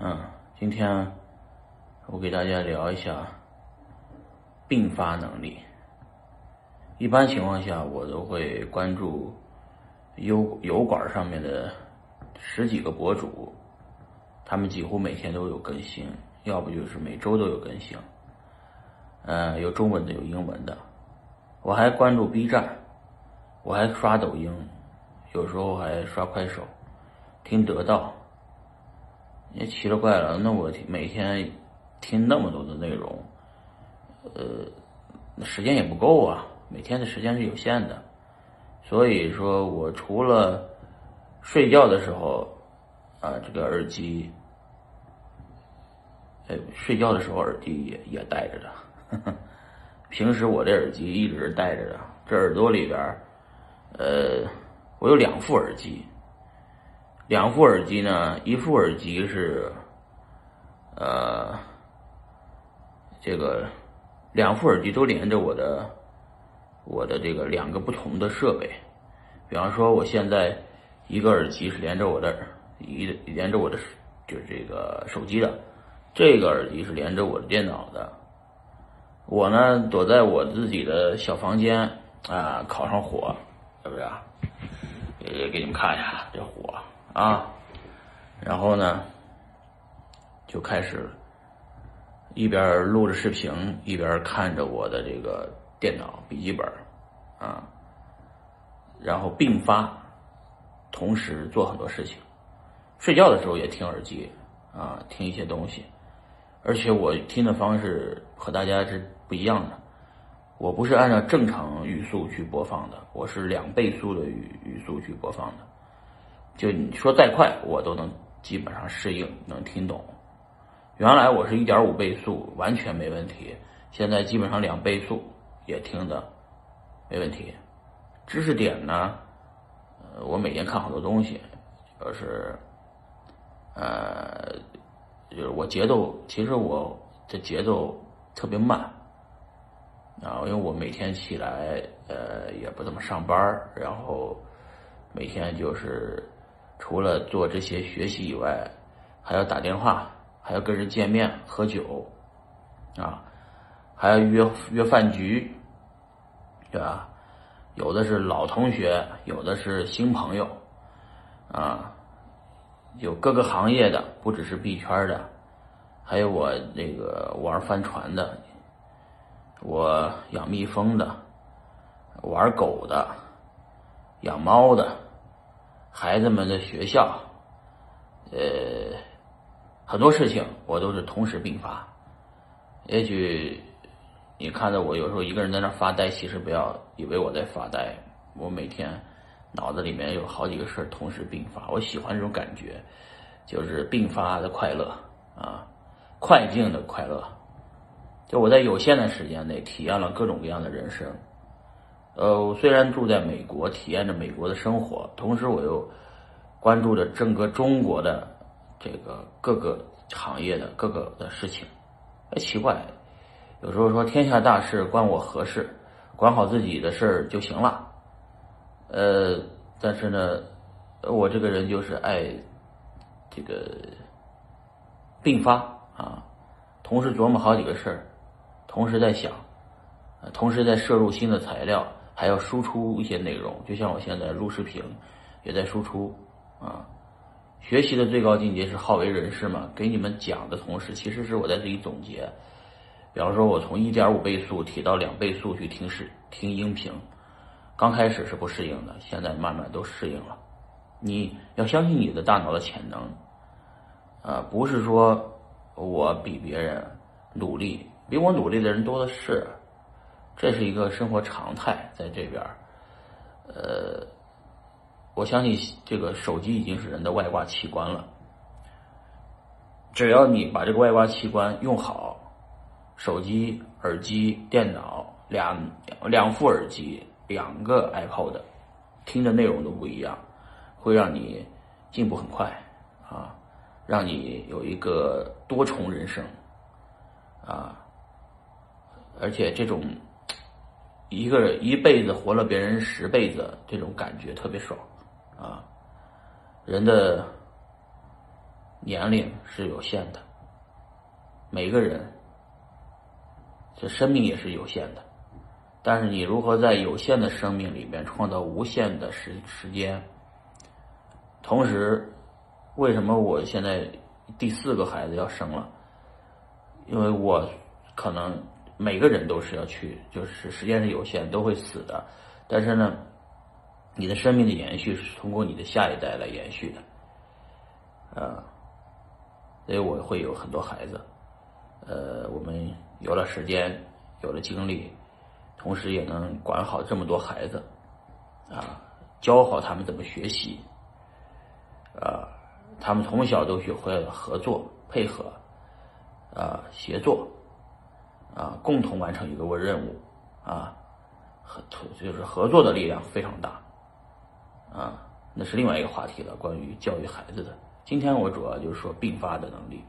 嗯，今天我给大家聊一下并发能力。一般情况下，我都会关注油油管上面的十几个博主，他们几乎每天都有更新，要不就是每周都有更新。嗯，有中文的，有英文的。我还关注 B 站，我还刷抖音，有时候还刷快手，听得到。也奇了怪了，那我每天听那么多的内容，呃，时间也不够啊。每天的时间是有限的，所以说我除了睡觉的时候啊，这个耳机，哎，睡觉的时候耳机也也戴着的。平时我这耳机一直戴着的，这耳朵里边，呃，我有两副耳机，两副耳机呢，一副耳机是，呃，这个两副耳机都连着我的。我的这个两个不同的设备，比方说，我现在一个耳机是连着我的一连着我的就是这个手机的，这个耳机是连着我的电脑的。我呢躲在我自己的小房间啊，烤上火，是不是？呃，给你们看一下这火啊，然后呢就开始一边录着视频，一边看着我的这个。电脑、笔记本，啊，然后并发，同时做很多事情。睡觉的时候也听耳机，啊，听一些东西。而且我听的方式和大家是不一样的。我不是按照正常语速去播放的，我是两倍速的语语速去播放的。就你说再快，我都能基本上适应，能听懂。原来我是一点五倍速，完全没问题。现在基本上两倍速。也听的没问题，知识点呢，呃，我每天看好多东西，就是，呃，就是我节奏，其实我的节奏特别慢，啊，因为我每天起来，呃，也不怎么上班然后每天就是除了做这些学习以外，还要打电话，还要跟人见面喝酒，啊，还要约约饭局。对吧？有的是老同学，有的是新朋友，啊，有各个行业的，不只是币圈的，还有我那个玩帆船的，我养蜜蜂的，玩狗的，养猫的，孩子们的学校，呃，很多事情我都是同时并发，也许。你看到我有时候一个人在那发呆，其实不要以为我在发呆。我每天脑子里面有好几个事同时并发，我喜欢这种感觉，就是并发的快乐啊，快进的快乐。就我在有限的时间内体验了各种各样的人生。呃，我虽然住在美国，体验着美国的生活，同时我又关注着整个中国的这个各个行业的各个的事情。哎，奇怪。有时候说天下大事关我何事，管好自己的事儿就行了。呃，但是呢，我这个人就是爱这个并发啊，同时琢磨好几个事儿，同时在想，同时在摄入新的材料，还要输出一些内容。就像我现在录视频，也在输出啊。学习的最高境界是好为人师嘛，给你们讲的同时，其实是我在自己总结。比方说，我从一点五倍速提到两倍速去听视听音频，刚开始是不适应的，现在慢慢都适应了。你要相信你的大脑的潜能，啊，不是说我比别人努力，比我努力的人多的是，这是一个生活常态，在这边呃，我相信这个手机已经是人的外挂器官了，只要你把这个外挂器官用好。手机、耳机、电脑，两两副耳机，两个 iPod，听的内容都不一样，会让你进步很快啊，让你有一个多重人生啊，而且这种一个人一辈子活了别人十辈子，这种感觉特别爽啊，人的年龄是有限的，每个人这生命也是有限的，但是你如何在有限的生命里面创造无限的时时间？同时，为什么我现在第四个孩子要生了？因为我可能每个人都是要去，就是时间是有限，都会死的。但是呢，你的生命的延续是通过你的下一代来延续的，啊，所以我会有很多孩子。呃，我们有了时间，有了精力，同时也能管好这么多孩子，啊，教好他们怎么学习。啊，他们从小都学会了合作、配合，啊，协作，啊，共同完成一个任务，啊，合就是合作的力量非常大，啊，那是另外一个话题了，关于教育孩子的。今天我主要就是说并发的能力，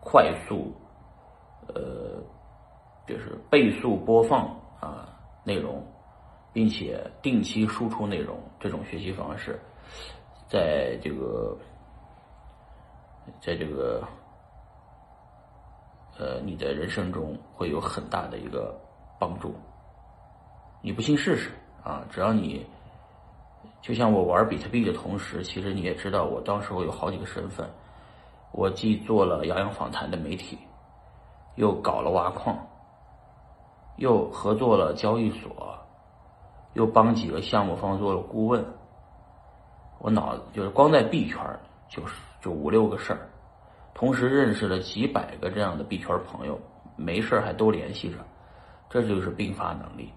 快速，呃，就是倍速播放啊内容，并且定期输出内容这种学习方式。在这个，在这个，呃，你的人生中会有很大的一个帮助。你不信试试啊？只要你，就像我玩比特币的同时，其实你也知道，我当时我有好几个身份，我既做了洋洋访谈的媒体，又搞了挖矿，又合作了交易所，又帮几个项目方做了顾问。我脑子就是光在币圈就是就五六个事儿，同时认识了几百个这样的币圈朋友，没事还都联系着，这就是并发能力。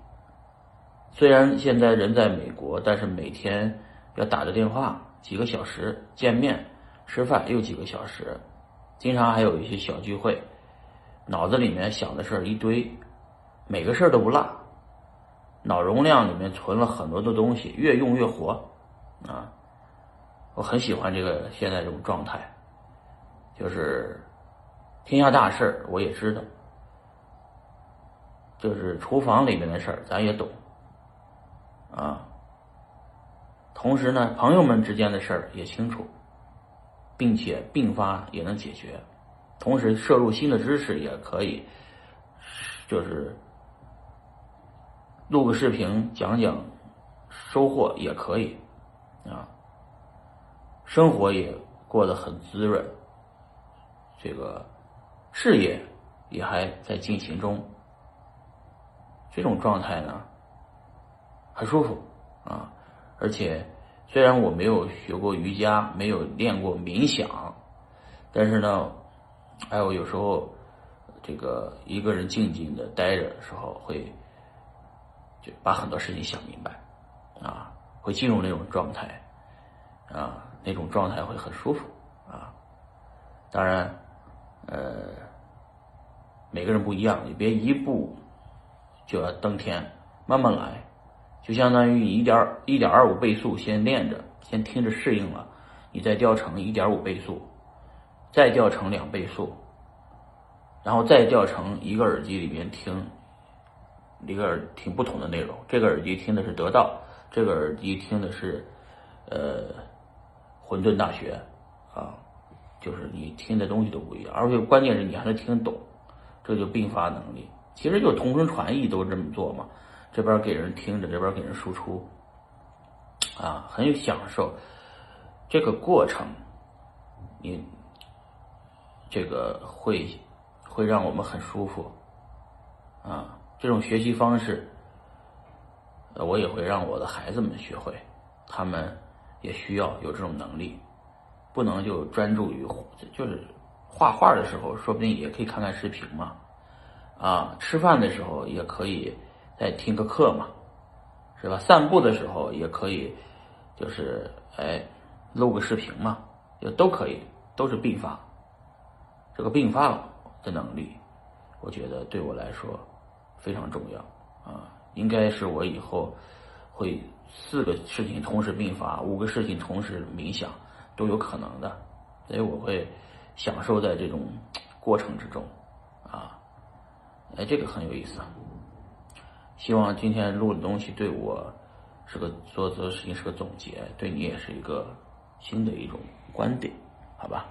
虽然现在人在美国，但是每天要打着电话几个小时见面吃饭又几个小时，经常还有一些小聚会，脑子里面想的事儿一堆，每个事儿都不落，脑容量里面存了很多的东西，越用越活，啊。我很喜欢这个现在这种状态，就是天下大事我也知道，就是厨房里面的事儿咱也懂，啊，同时呢，朋友们之间的事儿也清楚，并且并发也能解决，同时摄入新的知识也可以，就是录个视频讲讲收获也可以，啊。生活也过得很滋润，这个事业也还在进行中，这种状态呢很舒服啊！而且虽然我没有学过瑜伽，没有练过冥想，但是呢，哎，我有时候这个一个人静静的待着的时候，会就把很多事情想明白啊，会进入那种状态啊。那种状态会很舒服啊，当然，呃，每个人不一样，你别一步就要登天，慢慢来，就相当于你一点一点二五倍速先练着，先听着适应了，你再调成一点五倍速，再调成两倍速，然后再调成一个耳机里面听，一个耳听不同的内容，这个耳机听的是得到，这个耳机听的是，呃。混沌大学，啊，就是你听的东西都不一样，而且关键是你还能听懂，这就并发能力。其实就同声传译都这么做嘛，这边给人听着，这边给人输出，啊，很有享受。这个过程，你这个会会让我们很舒服，啊，这种学习方式，我也会让我的孩子们学会，他们。也需要有这种能力，不能就专注于就是画画的时候，说不定也可以看看视频嘛，啊，吃饭的时候也可以再听个课嘛，是吧？散步的时候也可以，就是哎录个视频嘛，就都可以，都是并发。这个并发的能力，我觉得对我来说非常重要啊，应该是我以后会。四个事情同时并发，五个事情同时冥想都有可能的，所以我会享受在这种过程之中，啊，哎，这个很有意思。希望今天录的东西对我是个做做事情是个总结，对你也是一个新的一种观点，好吧？